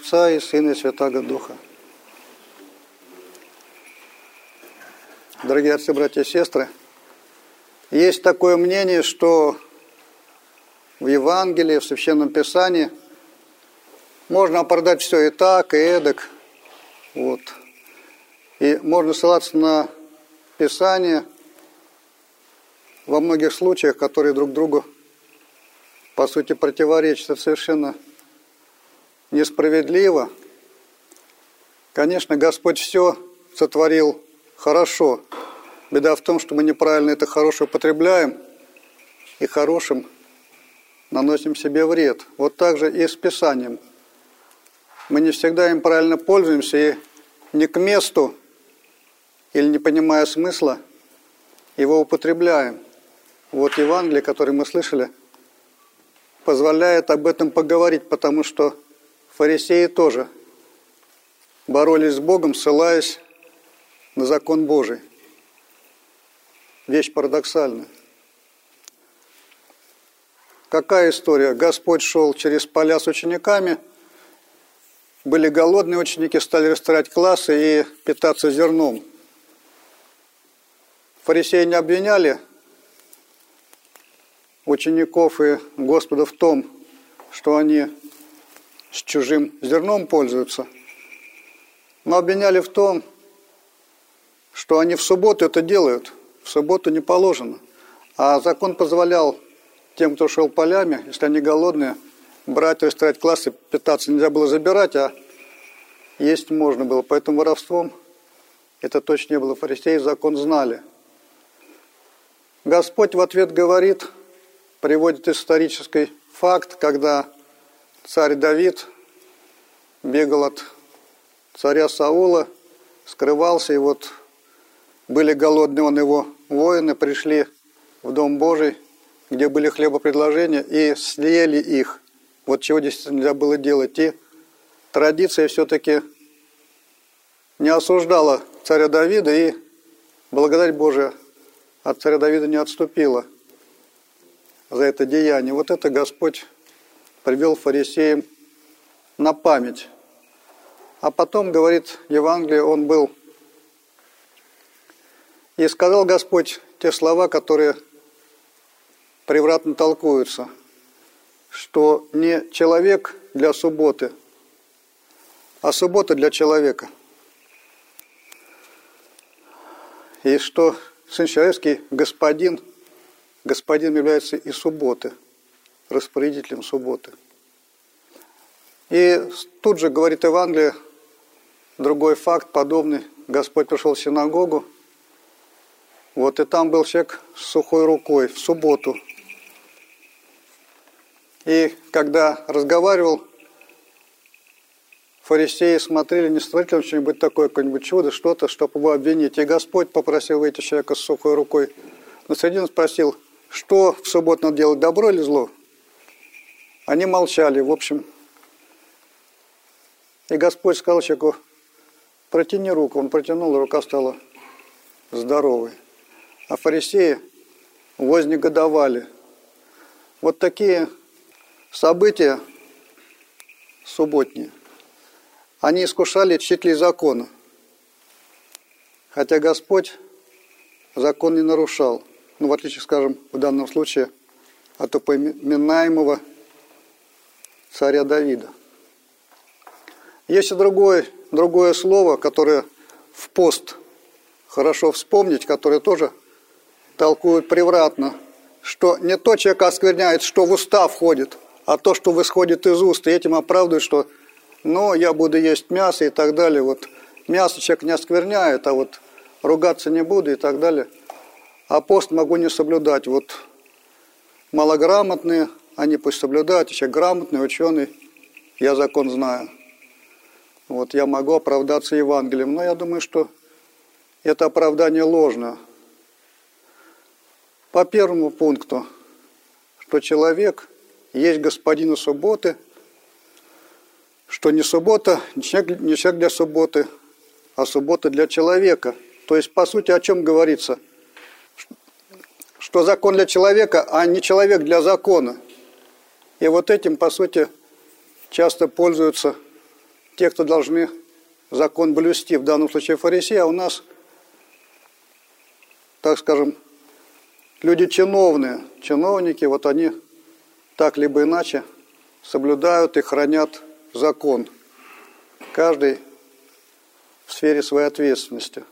Отца и Сына и Святаго Духа. Дорогие отцы, братья и сестры, есть такое мнение, что в Евангелии, в Священном Писании можно оправдать все и так, и эдак. Вот. И можно ссылаться на Писание во многих случаях, которые друг другу, по сути, противоречат. Это совершенно несправедливо. Конечно, Господь все сотворил хорошо. Беда в том, что мы неправильно это хорошее употребляем и хорошим наносим себе вред. Вот так же и с Писанием. Мы не всегда им правильно пользуемся и не к месту или не понимая смысла его употребляем. Вот Евангелие, которое мы слышали, позволяет об этом поговорить, потому что фарисеи тоже боролись с Богом, ссылаясь на закон Божий. Вещь парадоксальная. Какая история? Господь шел через поля с учениками, были голодные ученики, стали растирать классы и питаться зерном. Фарисеи не обвиняли учеников и Господа в том, что они с чужим зерном пользуются, но обвиняли в том, что они в субботу это делают. В субботу не положено. А закон позволял тем, кто шел полями, если они голодные, брать, растирать классы, питаться нельзя было забирать, а есть можно было. Поэтому воровством это точно не было. Фарисеи закон знали. Господь в ответ говорит, приводит исторический факт, когда царь Давид бегал от царя Саула, скрывался, и вот были голодные он его воины, пришли в Дом Божий, где были хлебопредложения, и съели их. Вот чего действительно нельзя было делать. И традиция все-таки не осуждала царя Давида, и благодать Божия от царя Давида не отступила за это деяние. Вот это Господь привел фарисеям на память. А потом, говорит Евангелие, он был и сказал Господь те слова, которые превратно толкуются, что не человек для субботы, а суббота для человека. И что Сын Человеческий, Господин, Господин является и субботы, распорядителем субботы. И тут же говорит Евангелие, другой факт подобный. Господь пришел в синагогу, вот и там был человек с сухой рукой в субботу. И когда разговаривал, фарисеи смотрели, не смотрели ли что-нибудь такое, какое-нибудь чудо, что-то, чтобы его обвинить. И Господь попросил выйти человека с сухой рукой. Но средин спросил, что в субботу надо делать, добро или зло? Они молчали, в общем. И Господь сказал человеку, протяни руку. Он протянул, и рука стала здоровой а фарисеи вознегодовали. Вот такие события субботние, они искушали чтителей закона. Хотя Господь закон не нарушал. Ну, в отличие, скажем, в данном случае от упоминаемого царя Давида. Есть и другое, другое слово, которое в пост хорошо вспомнить, которое тоже толкуют превратно, что не то человек оскверняет, что в уста входит, а то, что восходит из уст, и этим оправдывают, что ну, я буду есть мясо и так далее. Вот мясо человек не оскверняет, а вот ругаться не буду и так далее. А пост могу не соблюдать. Вот малограмотные, они пусть соблюдают, человек грамотный, ученый, я закон знаю. Вот я могу оправдаться Евангелием, но я думаю, что это оправдание ложное. По первому пункту, что человек есть господину субботы, что не суббота, не человек, не человек для субботы, а суббота для человека. То есть, по сути, о чем говорится? Что закон для человека, а не человек для закона. И вот этим, по сути, часто пользуются те, кто должны закон блюсти, в данном случае фарисеи, а у нас, так скажем, люди чиновные, чиновники, вот они так либо иначе соблюдают и хранят закон. Каждый в сфере своей ответственности.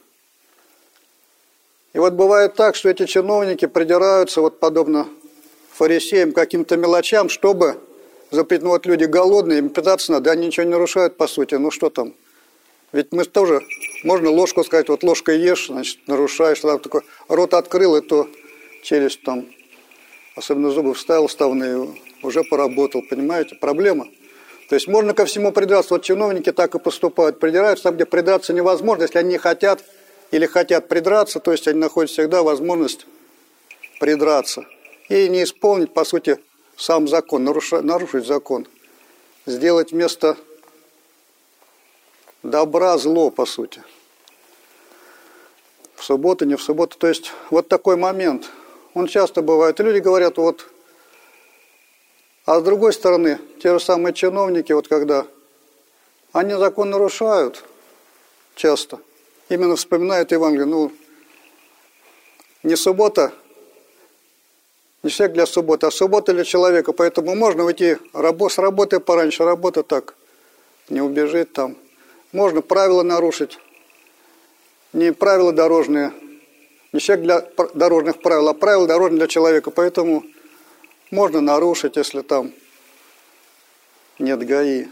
И вот бывает так, что эти чиновники придираются, вот подобно фарисеям, каким-то мелочам, чтобы запретить, ну вот люди голодные, им питаться надо, они ничего не нарушают по сути, ну что там. Ведь мы тоже, можно ложку сказать, вот ложкой ешь, значит, нарушаешь, тогда такой. Рот открыл, и то челюсть там, особенно зубы вставил ставные, уже поработал, понимаете, проблема. То есть можно ко всему придраться. Вот чиновники так и поступают, придираются там, где придраться невозможно, если они не хотят или хотят придраться, то есть они находят всегда возможность придраться и не исполнить, по сути, сам закон, нарушить, нарушить закон, сделать вместо добра зло, по сути. В субботу, не в субботу. То есть вот такой момент, он часто бывает. Люди говорят, вот, а с другой стороны, те же самые чиновники, вот когда они закон нарушают часто, именно вспоминают Евангелие, ну, не суббота, не человек для субботы, а суббота для человека. Поэтому можно уйти с работы пораньше, работа так, не убежит там. Можно правила нарушить, не правила дорожные, не человек для дорожных правил, а правила дорожные для человека. Поэтому можно нарушить, если там нет ГАИ,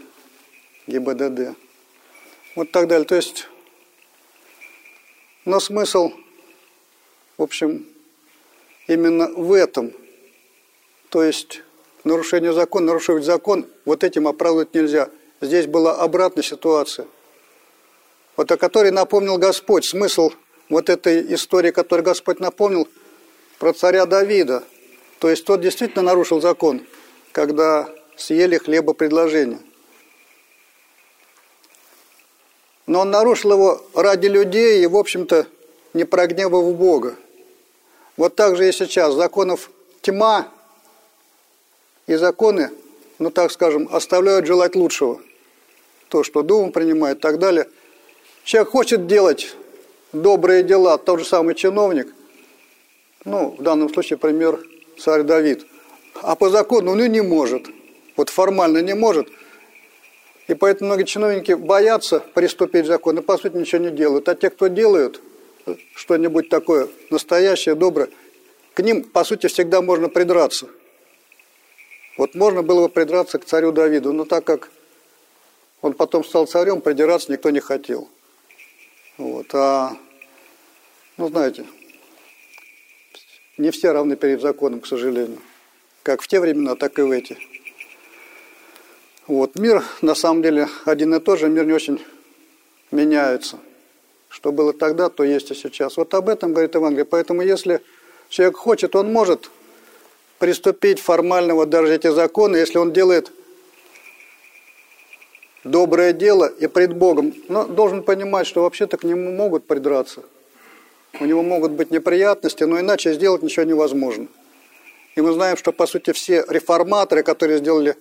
ГИБДД. Вот так далее. То есть, но смысл, в общем, именно в этом. То есть нарушение закона, нарушить закон, вот этим оправдывать нельзя. Здесь была обратная ситуация, вот о которой напомнил Господь. Смысл вот этой истории, которую Господь напомнил, про царя Давида. То есть тот действительно нарушил закон, когда съели хлеба предложения. Но он нарушил его ради людей и, в общем-то, не прогневав Бога. Вот так же и сейчас. Законов тьма, и законы, ну так скажем, оставляют желать лучшего. То, что Дума принимает и так далее. Человек хочет делать добрые дела, тот же самый чиновник, ну, в данном случае пример царь Давид, а по закону он и не может, вот формально не может. И поэтому многие чиновники боятся приступить к закону и, по сути, ничего не делают. А те, кто делают что-нибудь такое настоящее, доброе, к ним, по сути, всегда можно придраться. Вот можно было бы придраться к царю Давиду, но так как он потом стал царем, придираться никто не хотел. Вот, а, ну, знаете, не все равны перед законом, к сожалению. Как в те времена, так и в эти. Вот, мир, на самом деле, один и тот же, мир не очень меняется. Что было тогда, то есть и сейчас. Вот об этом говорит Евангелие. Поэтому если человек хочет, он может приступить формально вот даже эти законы, если он делает доброе дело и пред Богом. Но должен понимать, что вообще-то к нему могут придраться. У него могут быть неприятности, но иначе сделать ничего невозможно. И мы знаем, что по сути все реформаторы, которые сделали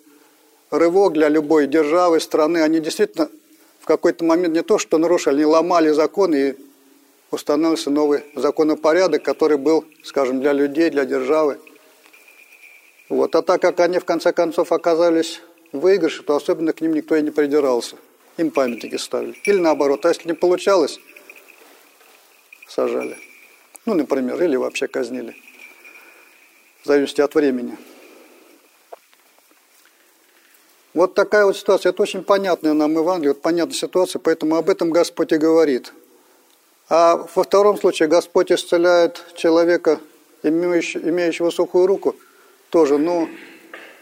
рывок для любой державы, страны, они действительно какой-то момент не то, что нарушали, они ломали закон и установился новый законопорядок, который был, скажем, для людей, для державы. Вот. А так как они в конце концов оказались в выигрыше, то особенно к ним никто и не придирался. Им памятники ставили. Или наоборот, а если не получалось, сажали. Ну, например, или вообще казнили. В зависимости от времени. Вот такая вот ситуация. Это очень понятная нам Евангелие, вот понятная ситуация, поэтому об этом Господь и говорит. А во втором случае Господь исцеляет человека, имеющего сухую руку, тоже, но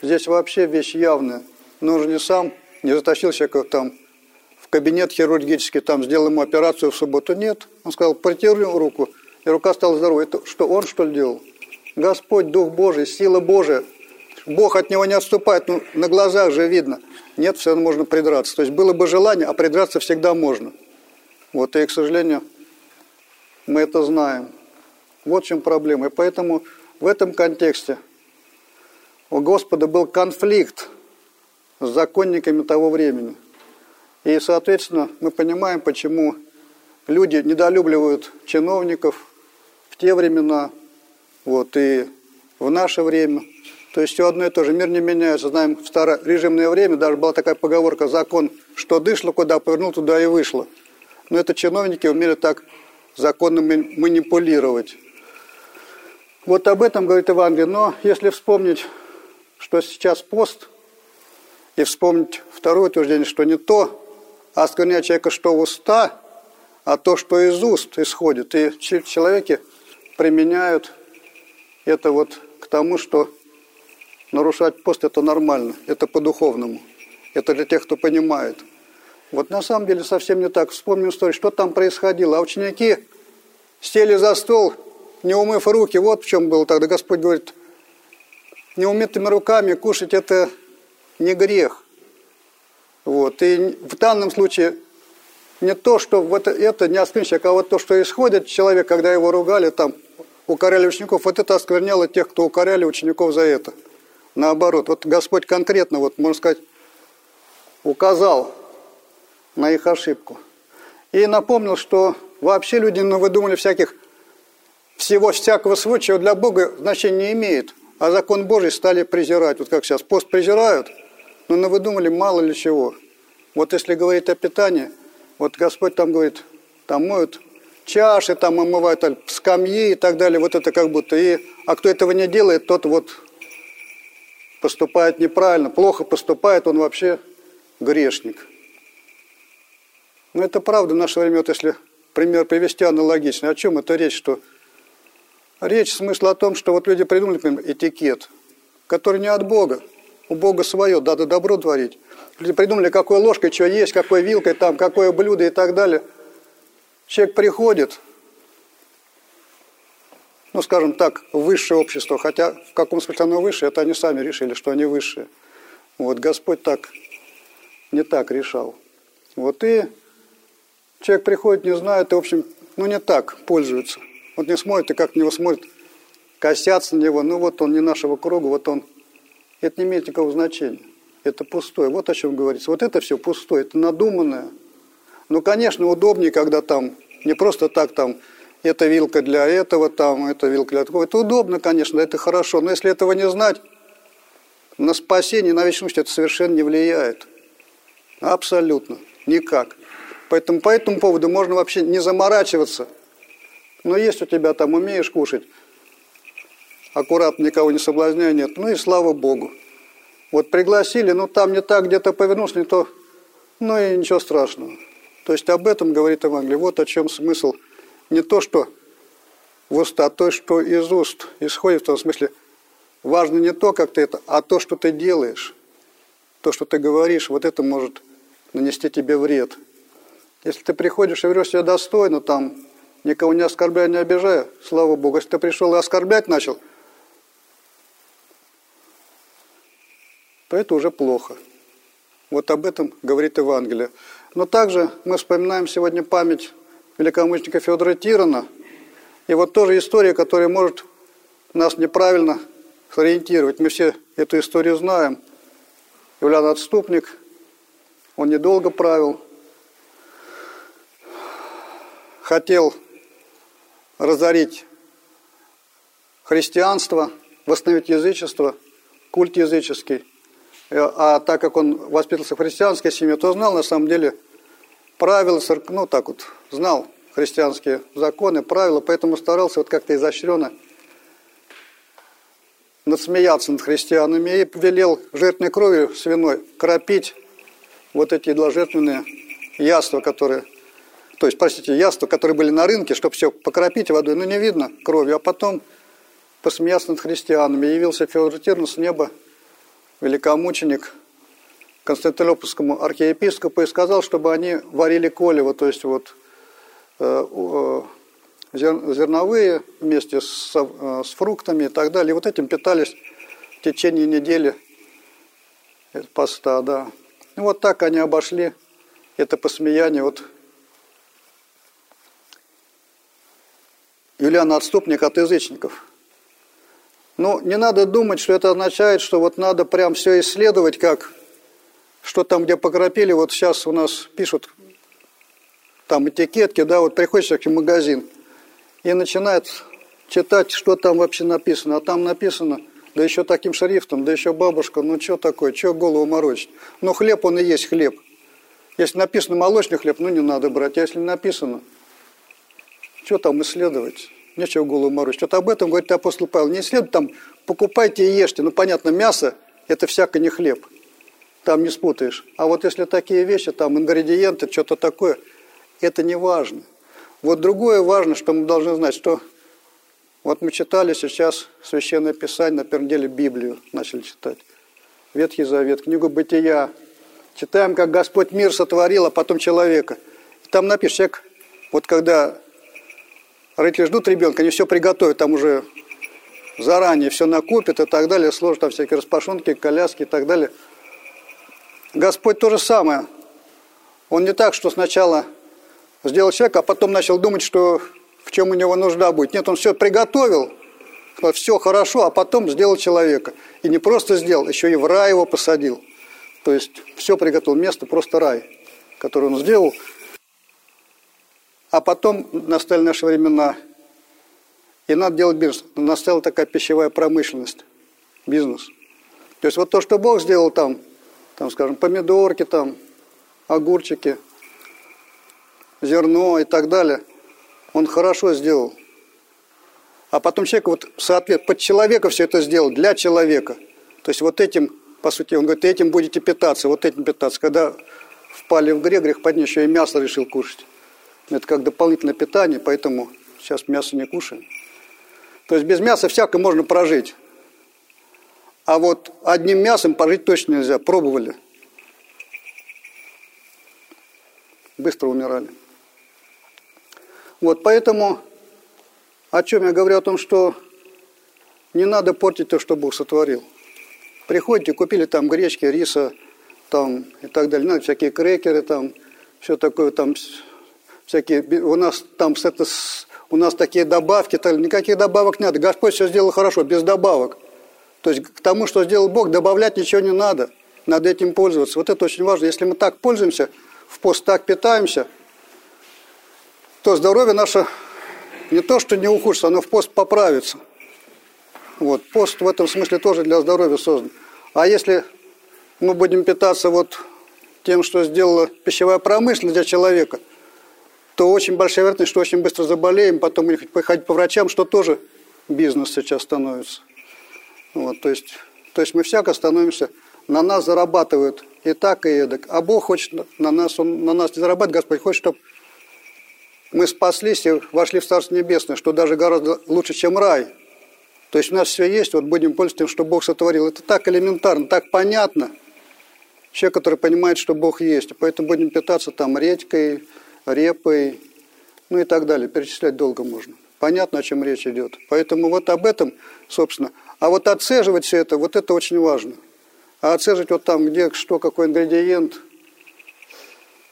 здесь вообще вещь явная. Но же не сам не затащил человека там в кабинет хирургический, там сделал ему операцию в субботу. Нет. Он сказал, протяни руку, и рука стала здоровой. Это что, он что ли делал? Господь, Дух Божий, сила Божия, Бог от него не отступает, ну, на глазах же видно. Нет, все равно можно придраться. То есть было бы желание, а придраться всегда можно. Вот, и, к сожалению, мы это знаем. Вот в чем проблема. И поэтому в этом контексте у Господа был конфликт с законниками того времени. И, соответственно, мы понимаем, почему люди недолюбливают чиновников в те времена, вот, и в наше время. То есть все одно и то же. Мир не меняется. Знаем, в старорежимное время даже была такая поговорка «закон, что дышло, куда повернул, туда и вышло». Но это чиновники умели так законно манипулировать. Вот об этом говорит Евангелие. Но если вспомнить, что сейчас пост, и вспомнить второе утверждение, что не то, а осквернять человека, что в уста, а то, что из уст исходит. И человеки применяют это вот к тому, что нарушать пост – это нормально, это по-духовному. Это для тех, кто понимает. Вот на самом деле совсем не так. Вспомним историю, что там происходило. А ученики сели за стол, не умыв руки. Вот в чем было тогда. Господь говорит, неумытыми руками кушать – это не грех. Вот. И в данном случае не то, что вот это не осквернение, а вот то, что исходит человек, когда его ругали, там, укоряли учеников, вот это оскверняло тех, кто укоряли учеников за это. Наоборот, вот Господь конкретно, вот можно сказать, указал на их ошибку. И напомнил, что вообще люди ну, выдумали всяких, всего всякого чего для Бога значения не имеет. А закон Божий стали презирать. Вот как сейчас пост презирают, но ну, выдумали мало ли чего. Вот если говорить о питании, вот Господь там говорит, там моют чаши, там омывают скамьи и так далее, вот это как будто. И, а кто этого не делает, тот вот поступает неправильно, плохо поступает, он вообще грешник. Но это правда в наше время, вот если пример привести аналогичный. О чем это речь? Что речь смысл о том, что вот люди придумали например, этикет, который не от Бога. У Бога свое, надо добро творить. Люди придумали, какой ложкой, что есть, какой вилкой, там, какое блюдо и так далее. Человек приходит, ну, скажем так, высшее общество, хотя в каком смысле оно высшее, это они сами решили, что они высшие. Вот Господь так, не так решал. Вот и человек приходит, не знает, и, в общем, ну, не так пользуется. Вот не смотрит, и как на него смотрит, косятся на него, ну, вот он не нашего круга, вот он. Это не имеет никакого значения это пустое. Вот о чем говорится. Вот это все пустое, это надуманное. Ну, конечно, удобнее, когда там не просто так там эта вилка для этого, там, эта вилка для такого. Это удобно, конечно, это хорошо. Но если этого не знать, на спасение, на вечность это совершенно не влияет. Абсолютно. Никак. Поэтому по этому поводу можно вообще не заморачиваться. Но есть у тебя там, умеешь кушать, аккуратно никого не соблазняя, нет. Ну и слава Богу. Вот пригласили, ну там не так где-то повернулся, не то, ну и ничего страшного. То есть об этом говорит Евангелие. Вот о чем смысл. Не то, что в уста, а то, что из уст исходит, в том смысле, важно не то, как ты это, а то, что ты делаешь. То, что ты говоришь, вот это может нанести тебе вред. Если ты приходишь и ведешь себя достойно, там, никого не оскорбляя, не обижая, слава Богу. Если ты пришел и оскорблять начал – то это уже плохо. Вот об этом говорит Евангелие. Но также мы вспоминаем сегодня память великомученика Федора Тирона. И вот тоже история, которая может нас неправильно сориентировать. Мы все эту историю знаем. Юлиан Отступник, он недолго правил, хотел разорить христианство, восстановить язычество, культ языческий. Э, а так как он воспитывался в христианской семье, то знал на самом деле правила, ну так вот, знал христианские законы, правила, поэтому старался вот как-то изощренно надсмеяться над христианами и велел жертвенной кровью свиной кропить вот эти едложертвенные яства, которые, то есть, простите, яства, которые были на рынке, чтобы все покропить водой, но не видно кровью, а потом посмеяться над христианами. Явился Феодор Тирн с неба великомученик Константинопольскому архиепископу и сказал, чтобы они варили колево, то есть вот э, э, зерновые вместе с, э, с фруктами и так далее. И вот этим питались в течение недели поста, да. И вот так они обошли это посмеяние вот Юлиана Отступник от язычников – ну, не надо думать, что это означает, что вот надо прям все исследовать, как что там, где покропили, вот сейчас у нас пишут там этикетки, да, вот приходишь в магазин и начинает читать, что там вообще написано. А там написано, да еще таким шрифтом, да еще бабушка, ну что такое, что голову морочить. Но хлеб, он и есть хлеб. Если написано молочный хлеб, ну не надо брать. А если написано, что там исследовать? Нечего голову морочить. Вот об этом говорит апостол Павел. Не исследуйте там, покупайте и ешьте. Ну понятно, мясо – это всяко не хлеб. Там не спутаешь. А вот если такие вещи, там ингредиенты, что-то такое, это не важно. Вот другое важно, что мы должны знать, что вот мы читали сейчас Священное Писание, на первом деле Библию начали читать. Ветхий Завет, книгу Бытия. Читаем, как Господь мир сотворил, а потом человека. Там напишет, человек, вот когда родители ждут ребенка, они все приготовят, там уже заранее все накупят и так далее, сложат там всякие распашонки, коляски и так далее. Господь то же самое. Он не так, что сначала сделал человека, а потом начал думать, что в чем у него нужда будет. Нет, он все приготовил, все хорошо, а потом сделал человека. И не просто сделал, еще и в рай его посадил. То есть все приготовил, место просто рай, который он сделал. А потом настали наши времена, и надо делать бизнес. Настала такая пищевая промышленность, бизнес. То есть вот то, что Бог сделал там, там, скажем, помидорки, там, огурчики, зерно и так далее – он хорошо сделал. А потом человек вот соответ под человека все это сделал, для человека. То есть вот этим, по сути, он говорит, этим будете питаться, вот этим питаться. Когда впали в грех, грех под еще и мясо решил кушать. Это как дополнительное питание, поэтому сейчас мясо не кушаем. То есть без мяса всяко можно прожить. А вот одним мясом пожить точно нельзя. Пробовали. Быстро умирали. Вот поэтому, о чем я говорю, о том, что не надо портить то, что Бог сотворил. Приходите, купили там гречки, риса, там и так далее, ну, всякие крекеры, там, все такое, там, всякие, у нас там это, у нас такие добавки, так, никаких добавок не надо. Господь все сделал хорошо, без добавок. То есть к тому, что сделал Бог, добавлять ничего не надо. Надо этим пользоваться. Вот это очень важно. Если мы так пользуемся, в пост так питаемся – то здоровье наше не то, что не ухудшится, оно в пост поправится. Вот. Пост в этом смысле тоже для здоровья создан. А если мы будем питаться вот тем, что сделала пищевая промышленность для человека, то очень большая вероятность, что очень быстро заболеем, потом походить по врачам, что тоже бизнес сейчас становится. Вот, то, есть, то есть мы всяко становимся, на нас зарабатывают и так, и эдак. А Бог хочет на нас, Он на нас не зарабатывает, Господь хочет, чтобы мы спаслись и вошли в Царство Небесное, что даже гораздо лучше, чем рай. То есть у нас все есть, вот будем пользоваться тем, что Бог сотворил. Это так элементарно, так понятно. Человек, который понимает, что Бог есть. Поэтому будем питаться там редькой, репой, ну и так далее. Перечислять долго можно. Понятно, о чем речь идет. Поэтому вот об этом, собственно. А вот отцеживать все это, вот это очень важно. А отцеживать вот там, где что, какой ингредиент,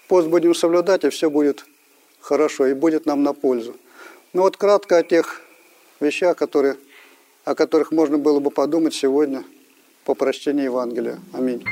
пост будем соблюдать, и все будет хорошо и будет нам на пользу. Ну вот кратко о тех вещах, которые, о которых можно было бы подумать сегодня по прочтении Евангелия. Аминь.